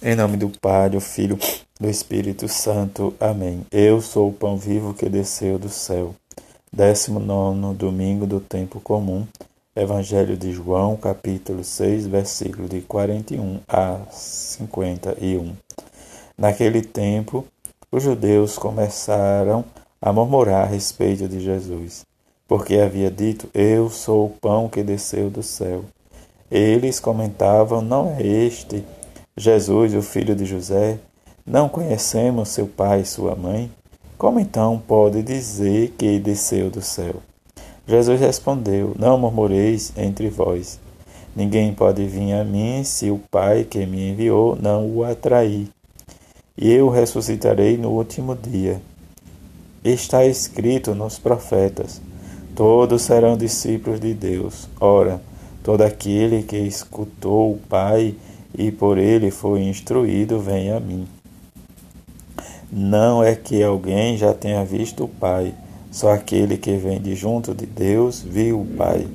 Em nome do Pai, do Filho, do Espírito Santo. Amém. Eu sou o pão vivo que desceu do céu. 19 domingo do tempo comum. Evangelho de João, capítulo 6, versículo de 41 a 51. Naquele tempo, os judeus começaram a murmurar a respeito de Jesus, porque havia dito: Eu sou o pão que desceu do céu. Eles comentavam: Não é este Jesus, o filho de José, não conhecemos seu pai e sua mãe? Como então pode dizer que desceu do céu? Jesus respondeu: Não murmureis entre vós. Ninguém pode vir a mim se o Pai que me enviou não o atrair. E eu ressuscitarei no último dia. Está escrito nos profetas: Todos serão discípulos de Deus. Ora, todo aquele que escutou o Pai e por ele foi instruído, vem a mim. Não é que alguém já tenha visto o Pai, só aquele que vem de junto de Deus viu o Pai.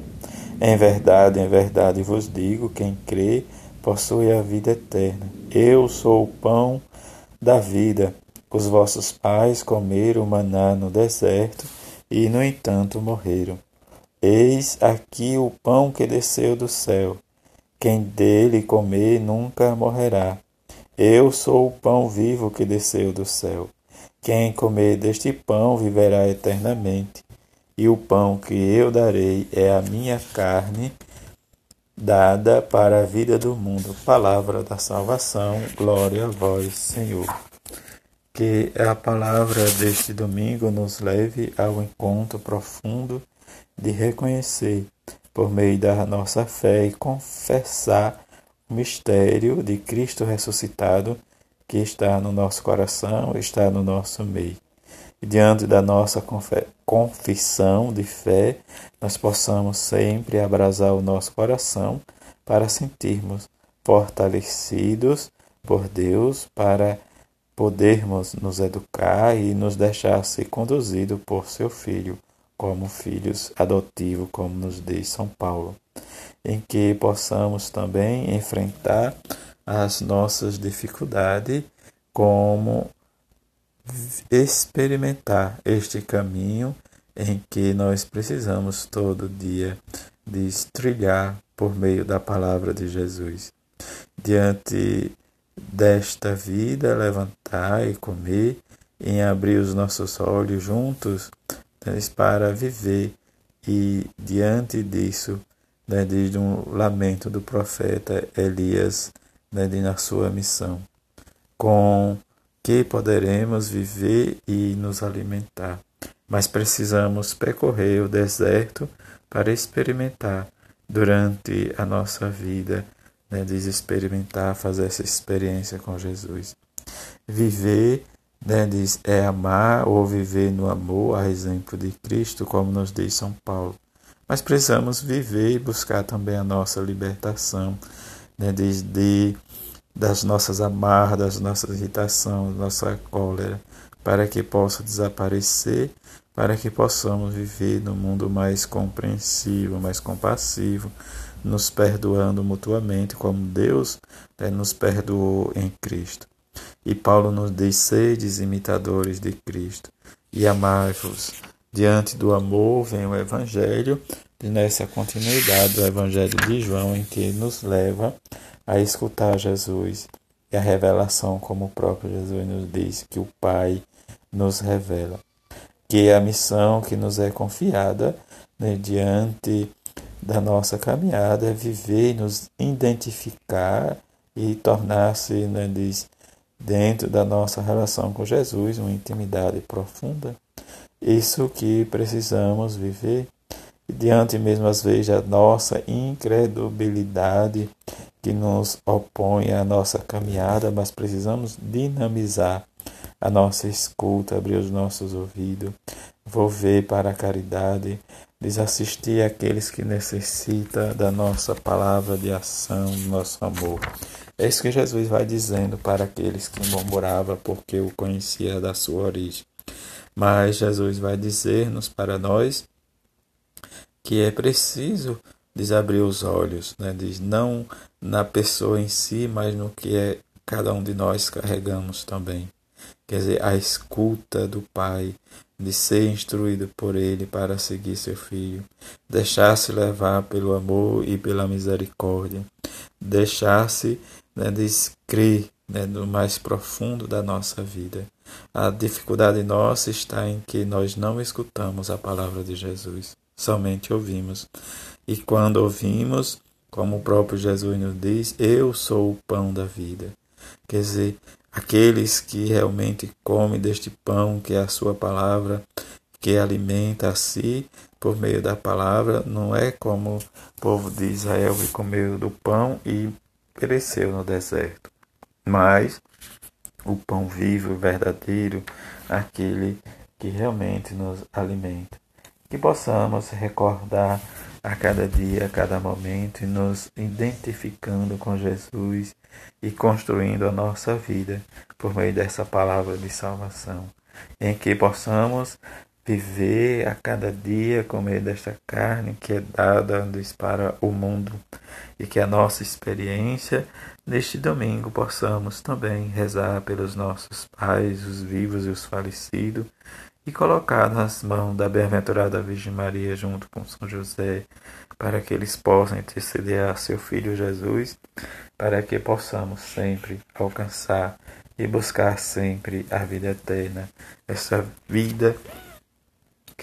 Em verdade, em verdade vos digo: quem crê possui a vida eterna. Eu sou o pão da vida. Os vossos pais comeram maná no deserto e, no entanto, morreram. Eis aqui o pão que desceu do céu. Quem dele comer nunca morrerá. Eu sou o pão vivo que desceu do céu. Quem comer deste pão viverá eternamente. E o pão que eu darei é a minha carne, dada para a vida do mundo. Palavra da salvação. Glória a vós, Senhor. Que a palavra deste domingo nos leve ao encontro profundo de reconhecer por meio da nossa fé e confessar o mistério de Cristo ressuscitado que está no nosso coração, está no nosso meio. E diante da nossa confissão de fé, nós possamos sempre abrasar o nosso coração para sentirmos fortalecidos por Deus, para podermos nos educar e nos deixar ser conduzido por seu Filho como filhos adotivos, como nos diz São Paulo, em que possamos também enfrentar as nossas dificuldades, como experimentar este caminho em que nós precisamos todo dia de trilhar por meio da palavra de Jesus. Diante desta vida, levantar e comer, em abrir os nossos olhos juntos para viver e diante disso, né, desde um lamento do profeta Elias né, na sua missão, com que poderemos viver e nos alimentar, mas precisamos percorrer o deserto para experimentar durante a nossa vida, né, experimentar, fazer essa experiência com Jesus. Viver né, diz, é amar ou viver no amor, a exemplo de Cristo, como nos diz São Paulo. Mas precisamos viver e buscar também a nossa libertação, né, desde das nossas amarras, das nossas irritações, da nossa cólera, para que possa desaparecer, para que possamos viver num mundo mais compreensivo, mais compassivo, nos perdoando mutuamente, como Deus né, nos perdoou em Cristo. E Paulo nos diz: sedes imitadores de Cristo e amai-vos. Diante do amor vem o Evangelho, e nessa continuidade do Evangelho de João, em que nos leva a escutar Jesus e a revelação, como o próprio Jesus nos diz, que o Pai nos revela. Que é a missão que nos é confiada né, diante da nossa caminhada é viver, nos identificar e tornar-se, né, diz, dentro da nossa relação com Jesus, uma intimidade profunda. Isso que precisamos viver e diante mesmo às vezes da nossa incredulidade que nos opõe à nossa caminhada, mas precisamos dinamizar a nossa escuta, abrir os nossos ouvidos, volver para a caridade, desassistir aqueles que necessitam da nossa palavra de ação, do nosso amor. É isso que Jesus vai dizendo para aqueles que murmuravam porque o conhecia da sua origem. Mas Jesus vai dizer-nos para nós que é preciso desabrir os olhos, né? Diz não na pessoa em si, mas no que é cada um de nós carregamos também. Quer dizer, a escuta do Pai, de ser instruído por Ele para seguir seu filho, deixar-se levar pelo amor e pela misericórdia, deixar-se né, descrer né, no mais profundo da nossa vida. A dificuldade nossa está em que nós não escutamos a palavra de Jesus, somente ouvimos. E quando ouvimos, como o próprio Jesus nos diz, eu sou o pão da vida. Quer dizer, aqueles que realmente comem deste pão, que é a sua palavra, que alimenta a si por meio da palavra, não é como o povo de Israel que comeu do pão e pereceu no deserto, mas o pão vivo, verdadeiro, aquele que realmente nos alimenta. Que possamos recordar a cada dia, a cada momento, e nos identificando com Jesus e construindo a nossa vida por meio dessa palavra de salvação, em que possamos viver a cada dia com meio desta carne que é dada para o mundo e que a nossa experiência neste domingo possamos também rezar pelos nossos pais, os vivos e os falecidos e colocar nas mãos da bem-aventurada Virgem Maria junto com São José, para que eles possam interceder a seu Filho Jesus, para que possamos sempre alcançar e buscar sempre a vida eterna, essa vida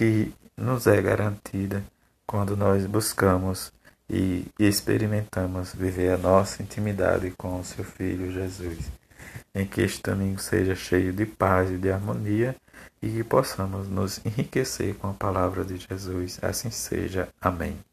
que nos é garantida quando nós buscamos e experimentamos viver a nossa intimidade com o seu Filho Jesus. Em que este domingo seja cheio de paz e de harmonia e que possamos nos enriquecer com a palavra de Jesus. Assim seja. Amém.